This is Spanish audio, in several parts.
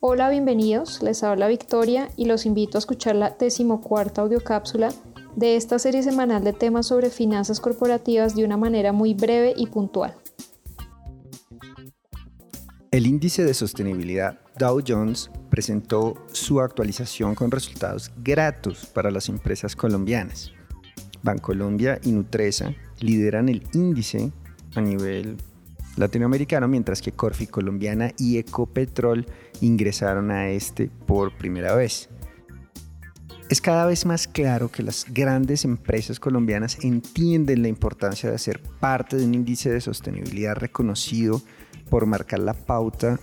Hola, bienvenidos. Les habla Victoria y los invito a escuchar la decimocuarta audiocápsula de esta serie semanal de temas sobre finanzas corporativas de una manera muy breve y puntual. El índice de sostenibilidad Dow Jones presentó su actualización con resultados gratos para las empresas colombianas. Bancolombia y Nutresa lideran el índice a nivel latinoamericano, mientras que Corfi Colombiana y Ecopetrol ingresaron a este por primera vez. Es cada vez más claro que las grandes empresas colombianas entienden la importancia de ser parte de un índice de sostenibilidad reconocido por marcar la pauta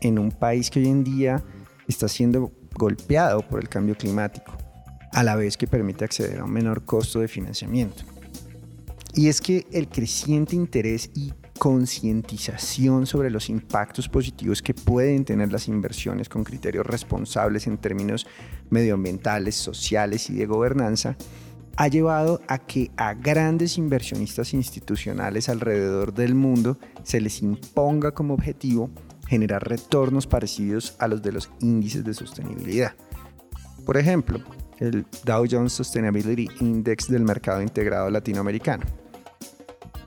en un país que hoy en día está siendo golpeado por el cambio climático, a la vez que permite acceder a un menor costo de financiamiento. Y es que el creciente interés y concientización sobre los impactos positivos que pueden tener las inversiones con criterios responsables en términos medioambientales, sociales y de gobernanza, ha llevado a que a grandes inversionistas institucionales alrededor del mundo se les imponga como objetivo generar retornos parecidos a los de los índices de sostenibilidad. Por ejemplo, el Dow Jones Sustainability Index del mercado integrado latinoamericano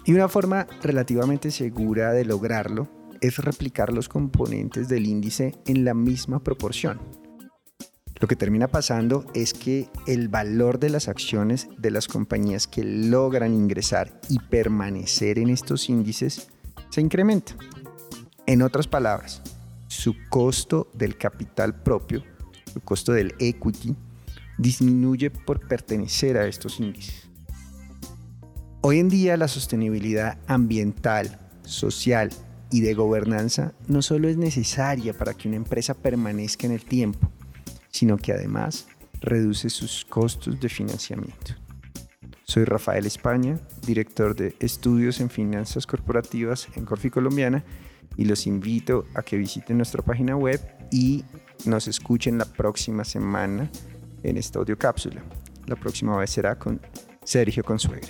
y una forma relativamente segura de lograrlo es replicar los componentes del índice en la misma proporción. Lo que termina pasando es que el valor de las acciones de las compañías que logran ingresar y permanecer en estos índices se incrementa. En otras palabras, su costo del capital propio, su costo del equity, disminuye por pertenecer a estos índices. Hoy en día la sostenibilidad ambiental, social y de gobernanza no solo es necesaria para que una empresa permanezca en el tiempo, sino que además reduce sus costos de financiamiento. Soy Rafael España, director de estudios en finanzas corporativas en Corfi Colombiana y los invito a que visiten nuestra página web y nos escuchen la próxima semana en esta audio cápsula. La próxima vez será con Sergio Consuegra.